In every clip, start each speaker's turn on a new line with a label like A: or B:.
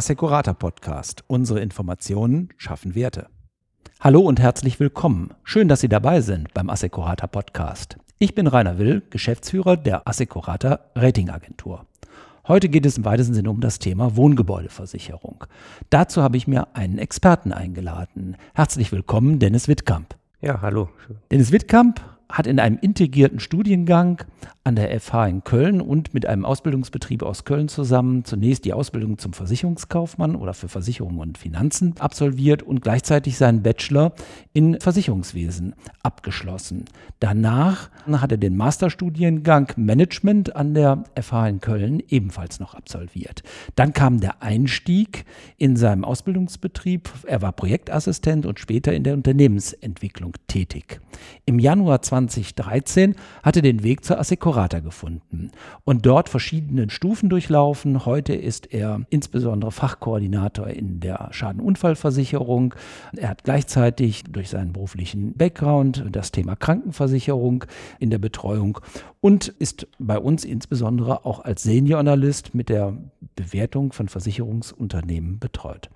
A: Assecurata Podcast. Unsere Informationen schaffen Werte. Hallo und herzlich willkommen. Schön, dass Sie dabei sind beim Assecurata Podcast. Ich bin Rainer Will, Geschäftsführer der Assecurata Ratingagentur. Heute geht es im weitesten Sinne um das Thema Wohngebäudeversicherung. Dazu habe ich mir einen Experten eingeladen. Herzlich willkommen, Dennis Wittkamp.
B: Ja, hallo.
A: Dennis Wittkamp hat in einem integrierten Studiengang an der FH in Köln und mit einem Ausbildungsbetrieb aus Köln zusammen zunächst die Ausbildung zum Versicherungskaufmann oder für Versicherungen und Finanzen absolviert und gleichzeitig seinen Bachelor in Versicherungswesen abgeschlossen. Danach hat er den Masterstudiengang Management an der FH in Köln ebenfalls noch absolviert. Dann kam der Einstieg in seinem Ausbildungsbetrieb. Er war Projektassistent und später in der Unternehmensentwicklung tätig. Im Januar 2013 hat er den Weg zur Assecurata gefunden und dort verschiedene Stufen durchlaufen. Heute ist er insbesondere Fachkoordinator in der Schadenunfallversicherung. Er hat gleichzeitig durch seinen beruflichen Background das Thema Krankenversicherung in der Betreuung und ist bei uns insbesondere auch als Senior Analyst mit der Bewertung von Versicherungsunternehmen betreut.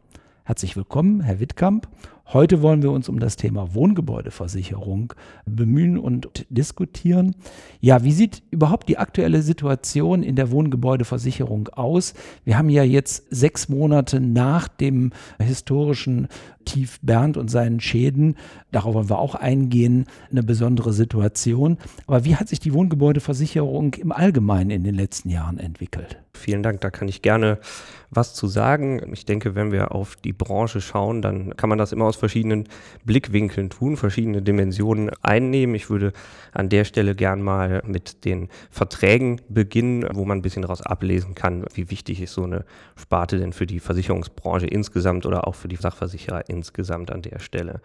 A: Herzlich willkommen, Herr Wittkamp. Heute wollen wir uns um das Thema Wohngebäudeversicherung bemühen und diskutieren. Ja, wie sieht überhaupt die aktuelle Situation in der Wohngebäudeversicherung aus? Wir haben ja jetzt sechs Monate nach dem historischen Tief Bernd und seinen Schäden, darauf wollen wir auch eingehen, eine besondere Situation. Aber wie hat sich die Wohngebäudeversicherung im Allgemeinen in den letzten Jahren entwickelt?
B: Vielen Dank, da kann ich gerne was zu sagen. Ich denke, wenn wir auf die Branche schauen, dann kann man das immer aus verschiedenen Blickwinkeln tun, verschiedene Dimensionen einnehmen. Ich würde an der Stelle gern mal mit den Verträgen beginnen, wo man ein bisschen daraus ablesen kann, wie wichtig ist so eine Sparte denn für die Versicherungsbranche insgesamt oder auch für die Sachversicherer insgesamt an der Stelle.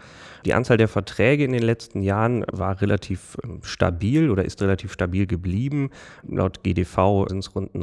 B: Die Anzahl der Verträge in den letzten Jahren war relativ ähm, stabil oder ist relativ stabil geblieben. Laut GDV sind es rund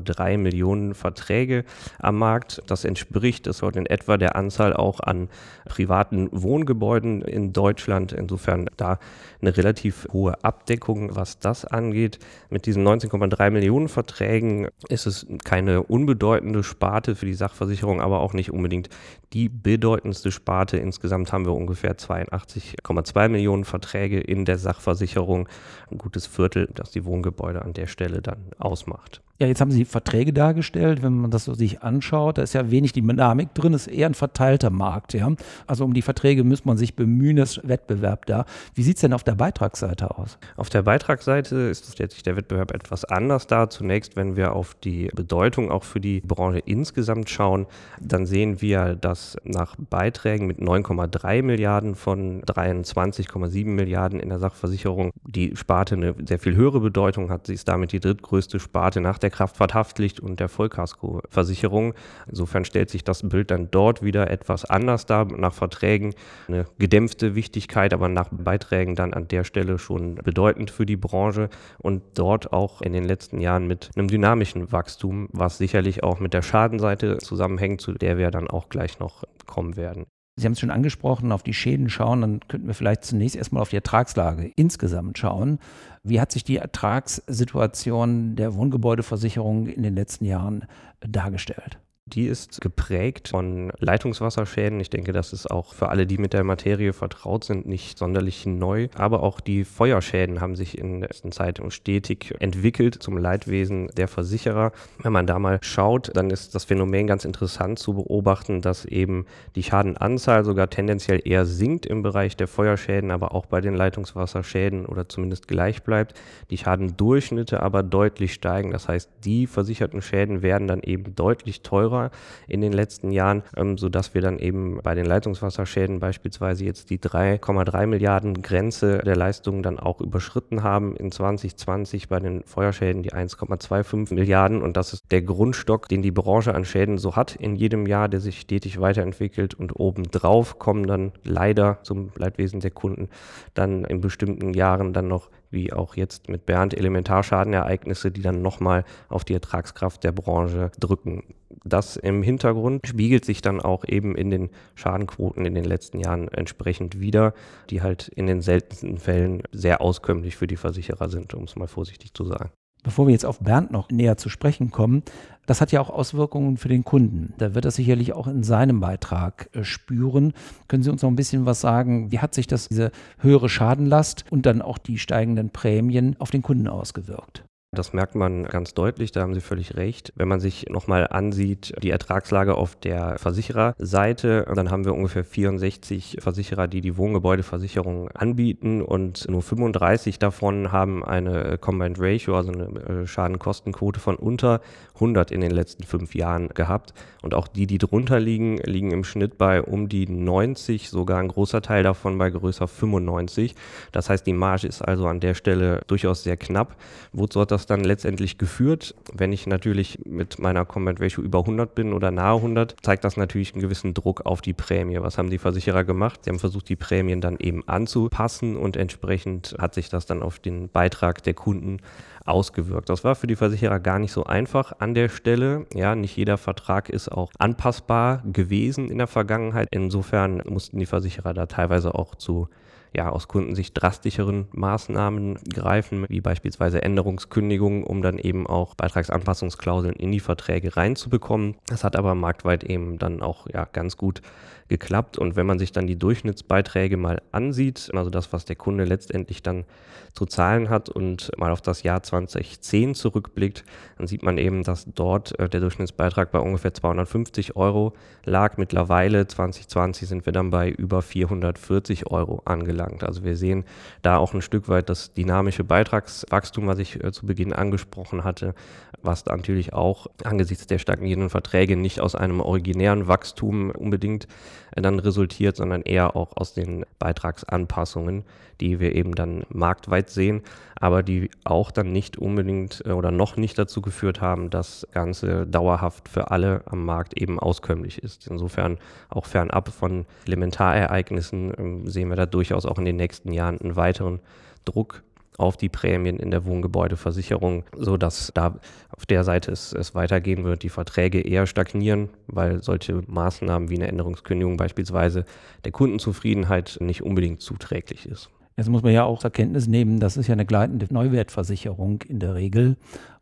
B: 19,3 Millionen Verträge am Markt. Das entspricht, das in etwa der Anzahl auch an privaten Wohngebäuden in Deutschland. Insofern da eine relativ hohe Abdeckung, was das angeht. Mit diesen 19,3 Millionen Verträgen ist es keine unbedeutende Sparte für die Sachversicherung, aber auch nicht unbedingt die bedeutendste Sparte. Insgesamt haben wir ungefähr 82,2 Millionen Verträge in der Sachversicherung. Ein gutes Viertel, das die Wohngebäude an der Stelle dann ausmacht.
A: Ja, jetzt haben Sie Verträge dargestellt, wenn man das so sich anschaut, da ist ja wenig Dynamik drin, ist eher ein verteilter Markt, ja. Also um die Verträge muss man sich bemühen, ist Wettbewerb da. Wie sieht es denn auf der Beitragsseite aus?
B: Auf der Beitragsseite ist, stellt sich der Wettbewerb etwas anders dar. Zunächst, wenn wir auf die Bedeutung auch für die Branche insgesamt schauen, dann sehen wir, dass nach Beiträgen mit 9,3 Milliarden von 23,7 Milliarden in der Sachversicherung die Sparte eine sehr viel höhere Bedeutung hat. Sie ist damit die drittgrößte Sparte nach der der Kraftfahrthaftpflicht und der Vollkaskoversicherung. Insofern stellt sich das Bild dann dort wieder etwas anders dar. Nach Verträgen eine gedämpfte Wichtigkeit, aber nach Beiträgen dann an der Stelle schon bedeutend für die Branche und dort auch in den letzten Jahren mit einem dynamischen Wachstum, was sicherlich auch mit der Schadenseite zusammenhängt, zu der wir dann auch gleich noch kommen werden.
A: Sie haben es schon angesprochen, auf die Schäden schauen, dann könnten wir vielleicht zunächst erstmal auf die Ertragslage insgesamt schauen. Wie hat sich die Ertragssituation der Wohngebäudeversicherung in den letzten Jahren dargestellt?
B: Die ist geprägt von Leitungswasserschäden. Ich denke, das ist auch für alle, die mit der Materie vertraut sind, nicht sonderlich neu. Aber auch die Feuerschäden haben sich in der letzten Zeit stetig entwickelt zum Leidwesen der Versicherer. Wenn man da mal schaut, dann ist das Phänomen ganz interessant zu beobachten, dass eben die Schadenanzahl sogar tendenziell eher sinkt im Bereich der Feuerschäden, aber auch bei den Leitungswasserschäden oder zumindest gleich bleibt. Die Schadendurchschnitte aber deutlich steigen. Das heißt, die versicherten Schäden werden dann eben deutlich teurer teurer in den letzten Jahren, ähm, sodass wir dann eben bei den Leitungswasserschäden beispielsweise jetzt die 3,3 Milliarden Grenze der Leistungen dann auch überschritten haben in 2020 bei den Feuerschäden die 1,25 Milliarden. Und das ist der Grundstock, den die Branche an Schäden so hat in jedem Jahr, der sich stetig weiterentwickelt. Und obendrauf kommen dann leider zum Leidwesen der Kunden dann in bestimmten Jahren dann noch wie auch jetzt mit Bernd Elementarschadenereignisse, die dann nochmal auf die Ertragskraft der Branche drücken. Das im Hintergrund spiegelt sich dann auch eben in den Schadenquoten in den letzten Jahren entsprechend wieder, die halt in den seltensten Fällen sehr auskömmlich für die Versicherer sind, um es mal vorsichtig zu sagen.
A: Bevor wir jetzt auf Bernd noch näher zu sprechen kommen, das hat ja auch Auswirkungen für den Kunden. Da wird er sicherlich auch in seinem Beitrag äh, spüren. Können Sie uns noch ein bisschen was sagen? Wie hat sich das, diese höhere Schadenlast und dann auch die steigenden Prämien auf den Kunden ausgewirkt?
B: Das merkt man ganz deutlich, da haben Sie völlig recht. Wenn man sich nochmal ansieht, die Ertragslage auf der Versichererseite, dann haben wir ungefähr 64 Versicherer, die die Wohngebäudeversicherung anbieten und nur 35 davon haben eine Combined Ratio, also eine äh, Schadenkostenquote von unter 100 in den letzten fünf Jahren gehabt. Und auch die, die drunter liegen, liegen im Schnitt bei um die 90, sogar ein großer Teil davon bei größer 95. Das heißt, die Marge ist also an der Stelle durchaus sehr knapp. Wozu hat das das dann letztendlich geführt. Wenn ich natürlich mit meiner Combined Ratio über 100 bin oder nahe 100, zeigt das natürlich einen gewissen Druck auf die Prämie. Was haben die Versicherer gemacht? Sie haben versucht, die Prämien dann eben anzupassen und entsprechend hat sich das dann auf den Beitrag der Kunden ausgewirkt. Das war für die Versicherer gar nicht so einfach an der Stelle. Ja, nicht jeder Vertrag ist auch anpassbar gewesen in der Vergangenheit. Insofern mussten die Versicherer da teilweise auch zu ja, aus Kundensicht drastischeren Maßnahmen greifen, wie beispielsweise Änderungskündigungen, um dann eben auch Beitragsanpassungsklauseln in die Verträge reinzubekommen. Das hat aber marktweit eben dann auch ja, ganz gut geklappt. Und wenn man sich dann die Durchschnittsbeiträge mal ansieht, also das, was der Kunde letztendlich dann zu zahlen hat und mal auf das Jahr 2010 zurückblickt, dann sieht man eben, dass dort äh, der Durchschnittsbeitrag bei ungefähr 250 Euro lag. Mittlerweile 2020 sind wir dann bei über 440 Euro angelangt. Also wir sehen da auch ein Stück weit das dynamische Beitragswachstum, was ich äh, zu Beginn angesprochen hatte, was natürlich auch angesichts der stagnierenden Verträge nicht aus einem originären Wachstum unbedingt dann resultiert, sondern eher auch aus den Beitragsanpassungen, die wir eben dann marktweit sehen, aber die auch dann nicht unbedingt äh, oder noch nicht dazu geführt haben, dass Ganze dauerhaft für alle am Markt eben auskömmlich ist. Insofern auch fernab von Elementarereignissen ähm, sehen wir da durchaus auch in den nächsten Jahren einen weiteren Druck auf die Prämien in der Wohngebäudeversicherung, sodass da auf der Seite es, es weitergehen wird, die Verträge eher stagnieren, weil solche Maßnahmen wie eine Änderungskündigung beispielsweise der Kundenzufriedenheit nicht unbedingt zuträglich ist.
A: Jetzt muss man ja auch zur Kenntnis nehmen, das ist ja eine gleitende Neuwertversicherung in der Regel.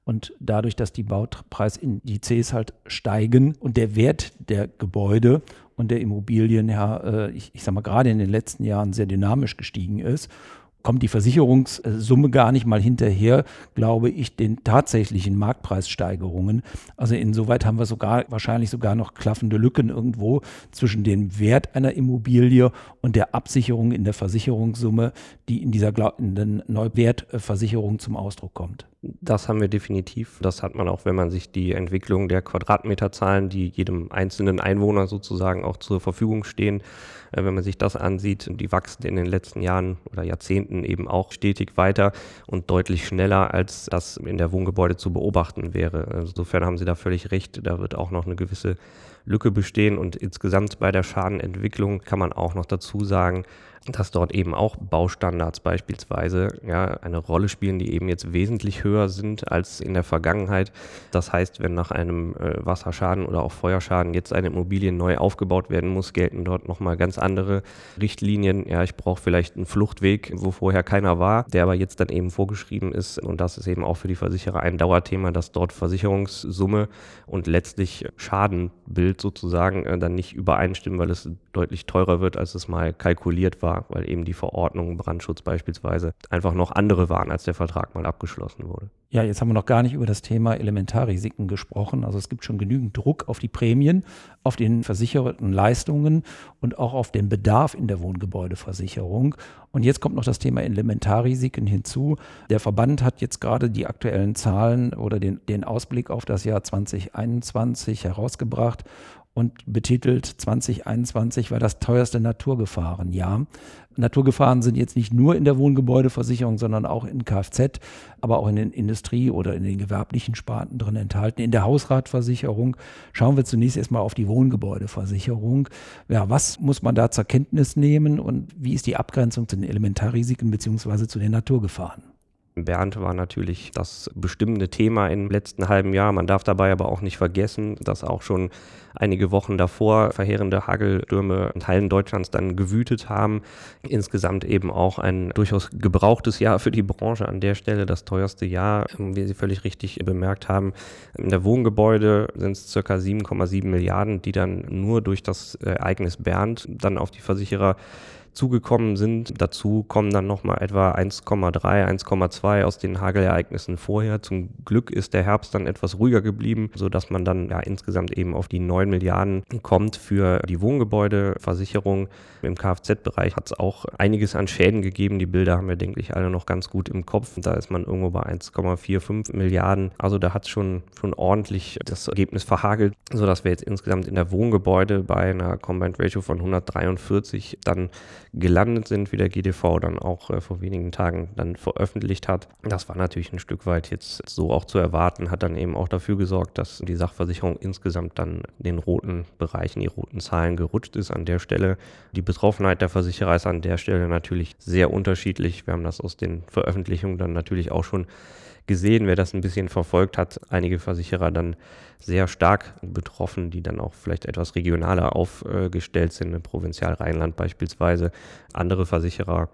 A: Und dadurch, dass die Baupreisindizes halt steigen und der Wert der Gebäude und der Immobilien ja, äh, ich, ich sag mal, gerade in den letzten Jahren sehr dynamisch gestiegen ist kommt die Versicherungssumme gar nicht mal hinterher, glaube ich, den tatsächlichen Marktpreissteigerungen. Also insoweit haben wir sogar wahrscheinlich sogar noch klaffende Lücken irgendwo zwischen dem Wert einer Immobilie und der Absicherung in der Versicherungssumme, die in dieser in Neuwertversicherung zum Ausdruck kommt.
B: Das haben wir definitiv. Das hat man auch, wenn man sich die Entwicklung der Quadratmeterzahlen, die jedem einzelnen Einwohner sozusagen auch zur Verfügung stehen, äh, wenn man sich das ansieht, die wachsen in den letzten Jahren oder Jahrzehnten eben auch stetig weiter und deutlich schneller, als das in der Wohngebäude zu beobachten wäre. Insofern haben Sie da völlig recht. Da wird auch noch eine gewisse Lücke bestehen und insgesamt bei der Schadenentwicklung kann man auch noch dazu sagen, dass dort eben auch Baustandards beispielsweise ja, eine Rolle spielen, die eben jetzt wesentlich höher sind als in der Vergangenheit. Das heißt, wenn nach einem äh, Wasserschaden oder auch Feuerschaden jetzt eine Immobilie neu aufgebaut werden muss, gelten dort nochmal ganz andere Richtlinien. Ja, ich brauche vielleicht einen Fluchtweg, wo vorher keiner war, der aber jetzt dann eben vorgeschrieben ist. Und das ist eben auch für die Versicherer ein Dauerthema, dass dort Versicherungssumme und letztlich Schadenbild sozusagen äh, dann nicht übereinstimmen, weil es deutlich teurer wird, als es mal kalkuliert war weil eben die Verordnungen Brandschutz beispielsweise einfach noch andere waren, als der Vertrag mal abgeschlossen wurde.
A: Ja, jetzt haben wir noch gar nicht über das Thema Elementarrisiken gesprochen. Also es gibt schon genügend Druck auf die Prämien, auf den versicherten Leistungen und auch auf den Bedarf in der Wohngebäudeversicherung. Und jetzt kommt noch das Thema Elementarrisiken hinzu. Der Verband hat jetzt gerade die aktuellen Zahlen oder den, den Ausblick auf das Jahr 2021 herausgebracht und betitelt 2021 war das teuerste Naturgefahrenjahr. Naturgefahren sind jetzt nicht nur in der Wohngebäudeversicherung, sondern auch in Kfz, aber auch in den Industrie- oder in den gewerblichen Sparten drin enthalten. In der Hausratversicherung schauen wir zunächst erstmal auf die Wohngebäudeversicherung. Ja, was muss man da zur Kenntnis nehmen und wie ist die Abgrenzung zu den Elementarrisiken beziehungsweise zu den Naturgefahren?
B: Bernd war natürlich das bestimmende Thema im letzten halben Jahr. Man darf dabei aber auch nicht vergessen, dass auch schon einige Wochen davor verheerende Hagelstürme in Teilen Deutschlands dann gewütet haben. Insgesamt eben auch ein durchaus gebrauchtes Jahr für die Branche an der Stelle, das teuerste Jahr, wie Sie völlig richtig bemerkt haben. In der Wohngebäude sind es circa 7,7 Milliarden, die dann nur durch das Ereignis Bernd dann auf die Versicherer zugekommen sind. Dazu kommen dann nochmal etwa 1,3, 1,2 aus den Hagelereignissen vorher. Zum Glück ist der Herbst dann etwas ruhiger geblieben, sodass man dann ja insgesamt eben auf die 9 Milliarden kommt für die Wohngebäudeversicherung. Im Kfz-Bereich hat es auch einiges an Schäden gegeben. Die Bilder haben wir, denke ich, alle noch ganz gut im Kopf. Da ist man irgendwo bei 1,45 Milliarden. Also da hat es schon, schon ordentlich das Ergebnis verhagelt, sodass wir jetzt insgesamt in der Wohngebäude bei einer Combined Ratio von 143 dann gelandet sind, wie der GDV dann auch äh, vor wenigen Tagen dann veröffentlicht hat. Das war natürlich ein Stück weit jetzt so auch zu erwarten, hat dann eben auch dafür gesorgt, dass die Sachversicherung insgesamt dann den roten Bereichen, die roten Zahlen gerutscht ist an der Stelle. Die Betroffenheit der Versicherer ist an der Stelle natürlich sehr unterschiedlich. Wir haben das aus den Veröffentlichungen dann natürlich auch schon gesehen, wer das ein bisschen verfolgt hat. Einige Versicherer dann sehr stark betroffen, die dann auch vielleicht etwas regionaler aufgestellt sind, in Provinzial Rheinland beispielsweise. Andere Versicherer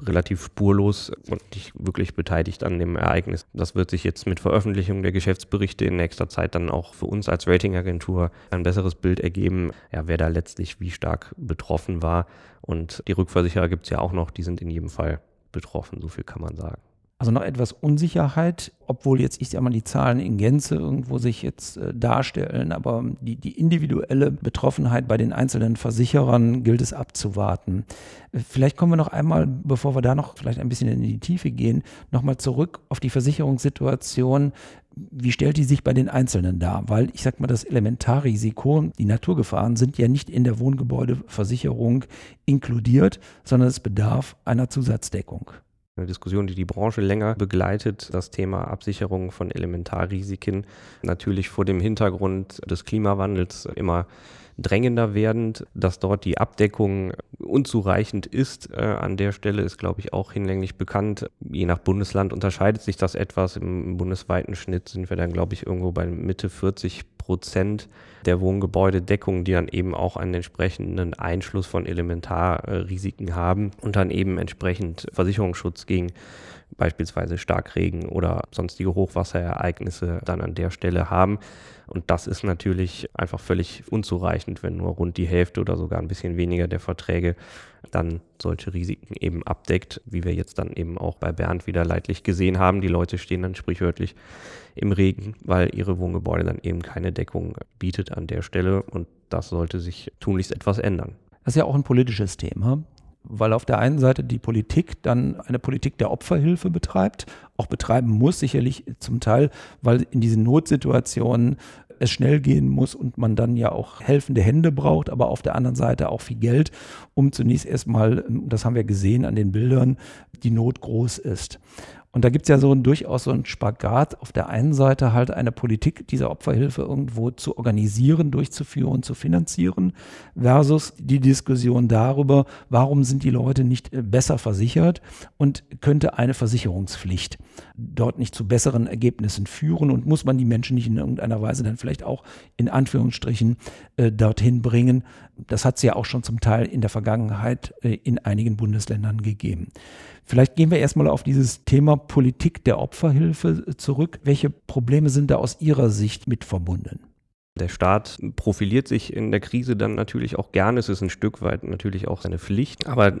B: relativ spurlos und nicht wirklich beteiligt an dem Ereignis. Das wird sich jetzt mit Veröffentlichung der Geschäftsberichte in nächster Zeit dann auch für uns als Ratingagentur ein besseres Bild ergeben, ja, wer da letztlich wie stark betroffen war. Und die Rückversicherer gibt es ja auch noch, die sind in jedem Fall betroffen, so viel kann man sagen.
A: Also noch etwas Unsicherheit, obwohl jetzt, ich sag mal, die Zahlen in Gänze irgendwo sich jetzt äh, darstellen, aber die, die individuelle Betroffenheit bei den einzelnen Versicherern gilt es abzuwarten. Äh, vielleicht kommen wir noch einmal, bevor wir da noch vielleicht ein bisschen in die Tiefe gehen, nochmal zurück auf die Versicherungssituation. Wie stellt die sich bei den Einzelnen dar? Weil ich sag mal, das Elementarrisiko, die Naturgefahren sind ja nicht in der Wohngebäudeversicherung inkludiert, sondern es bedarf einer Zusatzdeckung
B: eine Diskussion, die die Branche länger begleitet, das Thema Absicherung von Elementarrisiken, natürlich vor dem Hintergrund des Klimawandels immer drängender werdend, dass dort die Abdeckung unzureichend ist. Äh, an der Stelle ist, glaube ich, auch hinlänglich bekannt. Je nach Bundesland unterscheidet sich das etwas. Im bundesweiten Schnitt sind wir dann, glaube ich, irgendwo bei Mitte 40 Prozent der Wohngebäudedeckung, die dann eben auch einen entsprechenden Einschluss von Elementarrisiken haben und dann eben entsprechend Versicherungsschutz gegen beispielsweise Starkregen oder sonstige Hochwasserereignisse dann an der Stelle haben. Und das ist natürlich einfach völlig unzureichend, wenn nur rund die Hälfte oder sogar ein bisschen weniger der Verträge dann solche Risiken eben abdeckt, wie wir jetzt dann eben auch bei Bernd wieder leidlich gesehen haben. Die Leute stehen dann sprichwörtlich im Regen, weil ihre Wohngebäude dann eben keine Deckung bietet an der Stelle. Und das sollte sich tunlichst etwas ändern.
A: Das ist ja auch ein politisches Thema weil auf der einen Seite die Politik dann eine Politik der Opferhilfe betreibt, auch betreiben muss, sicherlich zum Teil, weil in diesen Notsituationen es schnell gehen muss und man dann ja auch helfende Hände braucht, aber auf der anderen Seite auch viel Geld, um zunächst erstmal, das haben wir gesehen an den Bildern, die Not groß ist. Und da gibt es ja so ein, durchaus so einen Spagat. Auf der einen Seite halt eine Politik dieser Opferhilfe irgendwo zu organisieren, durchzuführen, zu finanzieren, versus die Diskussion darüber, warum sind die Leute nicht äh, besser versichert und könnte eine Versicherungspflicht dort nicht zu besseren Ergebnissen führen und muss man die Menschen nicht in irgendeiner Weise dann vielleicht auch in Anführungsstrichen äh, dorthin bringen. Das hat es ja auch schon zum Teil in der Vergangenheit äh, in einigen Bundesländern gegeben. Vielleicht gehen wir erstmal auf dieses Thema Politik der Opferhilfe zurück. Welche Probleme sind da aus Ihrer Sicht mit verbunden?
B: Der Staat profiliert sich in der Krise dann natürlich auch gerne. Es ist ein Stück weit natürlich auch seine Pflicht. Aber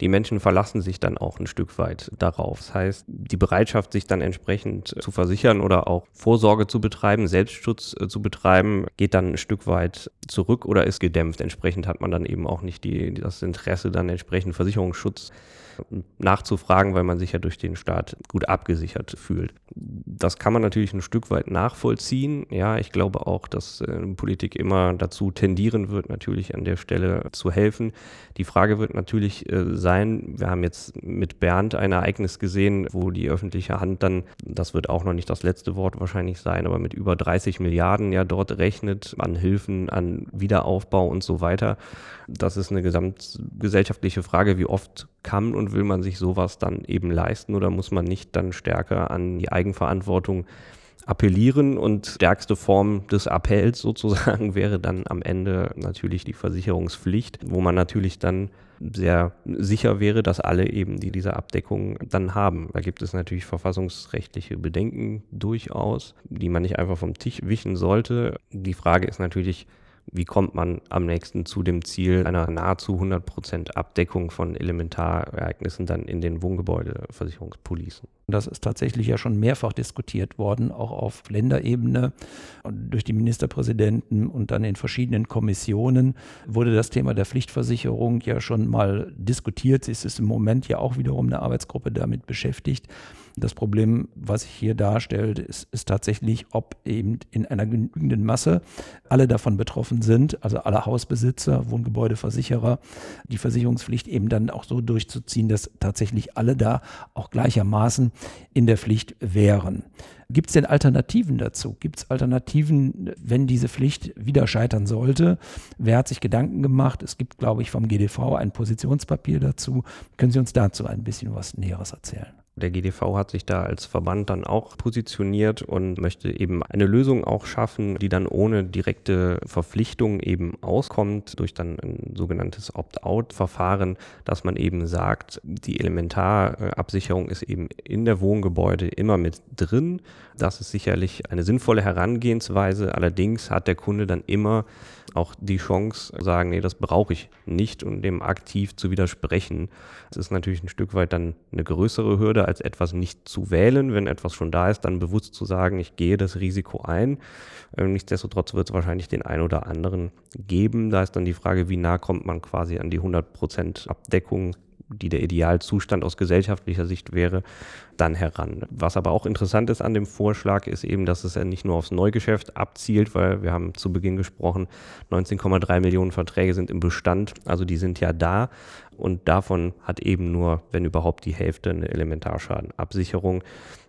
B: die Menschen verlassen sich dann auch ein Stück weit darauf. Das heißt, die Bereitschaft, sich dann entsprechend zu versichern oder auch Vorsorge zu betreiben, Selbstschutz äh, zu betreiben, geht dann ein Stück weit zurück oder ist gedämpft. Entsprechend hat man dann eben auch nicht die, das Interesse, dann entsprechend Versicherungsschutz nachzufragen, weil man sich ja durch den Staat gut abgesichert fühlt. Das kann man natürlich ein Stück weit nachvollziehen. Ja, ich glaube auch, dass äh, Politik immer dazu tendieren wird, natürlich an der Stelle zu helfen. Die Frage wird natürlich äh, sein, wir haben jetzt mit Bernd ein Ereignis gesehen, wo die öffentliche Hand dann, das wird auch noch nicht das letzte Wort wahrscheinlich sein, aber mit über 30 Milliarden ja dort rechnet an Hilfen, an Wiederaufbau und so weiter. Das ist eine gesamtgesellschaftliche Frage, wie oft kann und will man sich sowas dann eben leisten oder muss man nicht dann stärker an die Eigenverantwortung appellieren und stärkste Form des Appells sozusagen wäre dann am Ende natürlich die Versicherungspflicht, wo man natürlich dann sehr sicher wäre, dass alle eben die diese Abdeckung dann haben. Da gibt es natürlich verfassungsrechtliche Bedenken durchaus, die man nicht einfach vom Tisch wischen sollte. Die Frage ist natürlich, wie kommt man am nächsten zu dem Ziel einer nahezu 100% Abdeckung von Elementarereignissen dann in den Wohngebäudeversicherungspolicen?
A: Das ist tatsächlich ja schon mehrfach diskutiert worden, auch auf Länderebene durch die Ministerpräsidenten und dann in verschiedenen Kommissionen wurde das Thema der Pflichtversicherung ja schon mal diskutiert. Es ist im Moment ja auch wiederum eine Arbeitsgruppe damit beschäftigt. Das Problem, was sich hier darstellt, ist, ist tatsächlich, ob eben in einer genügenden Masse alle davon betroffen sind, also alle Hausbesitzer, Wohngebäudeversicherer, die Versicherungspflicht eben dann auch so durchzuziehen, dass tatsächlich alle da auch gleichermaßen in der Pflicht wären. Gibt es denn Alternativen dazu? Gibt es Alternativen, wenn diese Pflicht wieder scheitern sollte? Wer hat sich Gedanken gemacht? Es gibt, glaube ich, vom GDV ein Positionspapier dazu. Können Sie uns dazu ein bisschen was Näheres erzählen?
B: Der GDV hat sich da als Verband dann auch positioniert und möchte eben eine Lösung auch schaffen, die dann ohne direkte Verpflichtung eben auskommt, durch dann ein sogenanntes Opt-out-Verfahren, dass man eben sagt, die Elementarabsicherung ist eben in der Wohngebäude immer mit drin. Das ist sicherlich eine sinnvolle Herangehensweise. Allerdings hat der Kunde dann immer auch die Chance, sagen, nee, das brauche ich nicht und dem aktiv zu widersprechen. Das ist natürlich ein Stück weit dann eine größere Hürde, als etwas nicht zu wählen. Wenn etwas schon da ist, dann bewusst zu sagen, ich gehe das Risiko ein. Ähm, nichtsdestotrotz wird es wahrscheinlich den einen oder anderen geben. Da ist dann die Frage, wie nah kommt man quasi an die 100% Abdeckung die der Idealzustand aus gesellschaftlicher Sicht wäre, dann heran. Was aber auch interessant ist an dem Vorschlag, ist eben, dass es ja nicht nur aufs Neugeschäft abzielt, weil wir haben zu Beginn gesprochen, 19,3 Millionen Verträge sind im Bestand, also die sind ja da und davon hat eben nur, wenn überhaupt, die Hälfte eine Elementarschadenabsicherung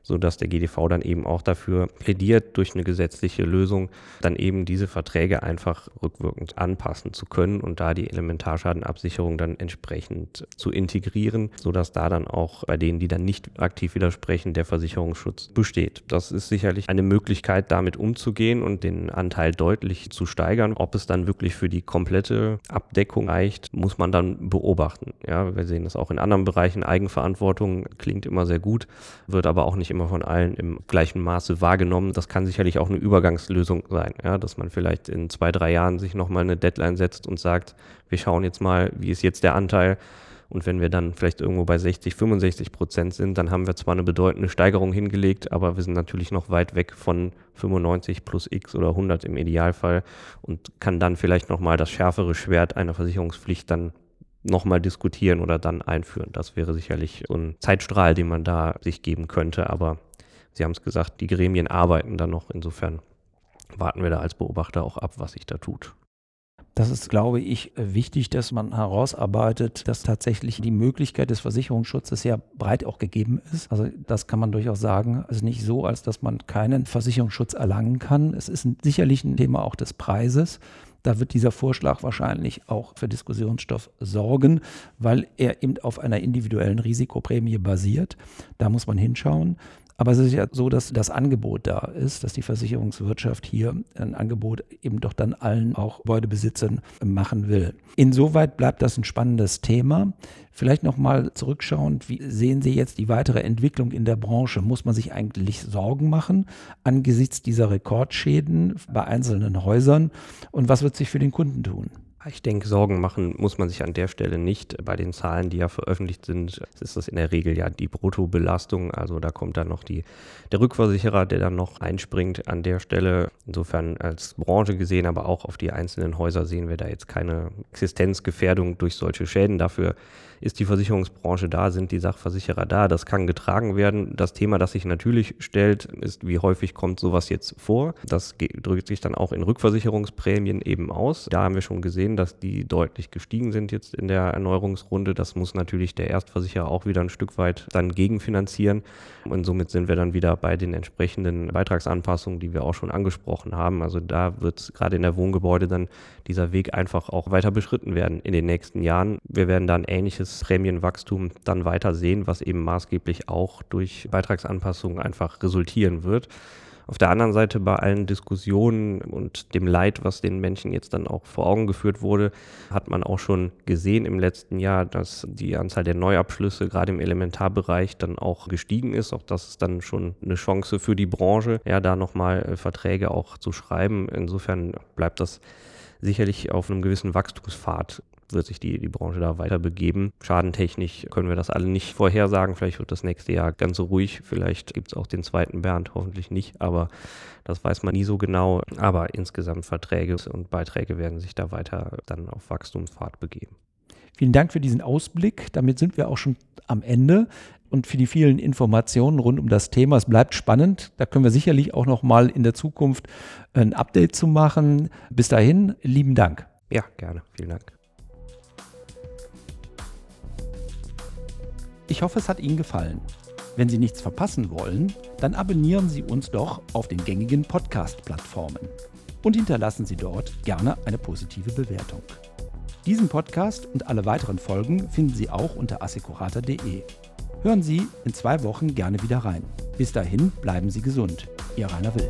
B: sodass der GDV dann eben auch dafür plädiert, durch eine gesetzliche Lösung dann eben diese Verträge einfach rückwirkend anpassen zu können und da die Elementarschadenabsicherung dann entsprechend zu integrieren, sodass da dann auch bei denen, die dann nicht aktiv widersprechen, der Versicherungsschutz besteht. Das ist sicherlich eine Möglichkeit, damit umzugehen und den Anteil deutlich zu steigern. Ob es dann wirklich für die komplette Abdeckung reicht, muss man dann beobachten. Ja, wir sehen das auch in anderen Bereichen. Eigenverantwortung klingt immer sehr gut, wird aber auch nicht immer von allen im gleichen Maße wahrgenommen. Das kann sicherlich auch eine Übergangslösung sein, ja, dass man vielleicht in zwei, drei Jahren sich nochmal eine Deadline setzt und sagt, wir schauen jetzt mal, wie ist jetzt der Anteil. Und wenn wir dann vielleicht irgendwo bei 60, 65 Prozent sind, dann haben wir zwar eine bedeutende Steigerung hingelegt, aber wir sind natürlich noch weit weg von 95 plus X oder 100 im Idealfall und kann dann vielleicht nochmal das schärfere Schwert einer Versicherungspflicht dann nochmal diskutieren oder dann einführen. Das wäre sicherlich so ein Zeitstrahl, den man da sich geben könnte. Aber Sie haben es gesagt, die Gremien arbeiten dann noch. Insofern warten wir da als Beobachter auch ab, was sich da tut.
A: Das ist, glaube ich, wichtig, dass man herausarbeitet, dass tatsächlich die Möglichkeit des Versicherungsschutzes ja breit auch gegeben ist. Also das kann man durchaus sagen. Es ist nicht so, als dass man keinen Versicherungsschutz erlangen kann. Es ist sicherlich ein Thema auch des Preises. Da wird dieser Vorschlag wahrscheinlich auch für Diskussionsstoff sorgen, weil er eben auf einer individuellen Risikoprämie basiert. Da muss man hinschauen. Aber es ist ja so, dass das Angebot da ist, dass die Versicherungswirtschaft hier ein Angebot eben doch dann allen auch Gebäudebesitzern machen will. Insoweit bleibt das ein spannendes Thema. Vielleicht nochmal zurückschauend, wie sehen Sie jetzt die weitere Entwicklung in der Branche? Muss man sich eigentlich Sorgen machen angesichts dieser Rekordschäden bei einzelnen Häusern? Und was wird sich für den Kunden tun?
B: Ich denke, Sorgen machen muss man sich an der Stelle nicht. Bei den Zahlen, die ja veröffentlicht sind, ist das in der Regel ja die Bruttobelastung. Also da kommt dann noch die, der Rückversicherer, der dann noch einspringt an der Stelle. Insofern als Branche gesehen, aber auch auf die einzelnen Häuser sehen wir da jetzt keine Existenzgefährdung durch solche Schäden. Dafür ist die Versicherungsbranche da, sind die Sachversicherer da. Das kann getragen werden. Das Thema, das sich natürlich stellt, ist, wie häufig kommt sowas jetzt vor. Das drückt sich dann auch in Rückversicherungsprämien eben aus. Da haben wir schon gesehen, dass die deutlich gestiegen sind jetzt in der Erneuerungsrunde. Das muss natürlich der Erstversicherer auch wieder ein Stück weit dann gegenfinanzieren. Und somit sind wir dann wieder bei den entsprechenden Beitragsanpassungen, die wir auch schon angesprochen haben. Also da wird gerade in der Wohngebäude dann dieser Weg einfach auch weiter beschritten werden in den nächsten Jahren. Wir werden dann ähnliches Prämienwachstum dann weiter sehen, was eben maßgeblich auch durch Beitragsanpassungen einfach resultieren wird. Auf der anderen Seite bei allen Diskussionen und dem Leid, was den Menschen jetzt dann auch vor Augen geführt wurde, hat man auch schon gesehen im letzten Jahr, dass die Anzahl der Neuabschlüsse gerade im Elementarbereich dann auch gestiegen ist. Auch das ist dann schon eine Chance für die Branche, ja, da nochmal äh, Verträge auch zu schreiben. Insofern bleibt das sicherlich auf einem gewissen Wachstumspfad wird sich die, die Branche da weiter begeben. Schadentechnisch können wir das alle nicht vorhersagen. Vielleicht wird das nächste Jahr ganz so ruhig. Vielleicht gibt es auch den zweiten Bernd, hoffentlich nicht. Aber das weiß man nie so genau. Aber insgesamt Verträge und Beiträge werden sich da weiter dann auf Wachstumsfahrt begeben.
A: Vielen Dank für diesen Ausblick. Damit sind wir auch schon am Ende und für die vielen Informationen rund um das Thema. Es bleibt spannend. Da können wir sicherlich auch noch mal in der Zukunft ein Update zu machen. Bis dahin, lieben Dank.
B: Ja, gerne. Vielen Dank.
A: Ich hoffe, es hat Ihnen gefallen. Wenn Sie nichts verpassen wollen, dann abonnieren Sie uns doch auf den gängigen Podcast-Plattformen und hinterlassen Sie dort gerne eine positive Bewertung. Diesen Podcast und alle weiteren Folgen finden Sie auch unter assecurata.de. Hören Sie in zwei Wochen gerne wieder rein. Bis dahin bleiben Sie gesund. Ihr Rainer Will.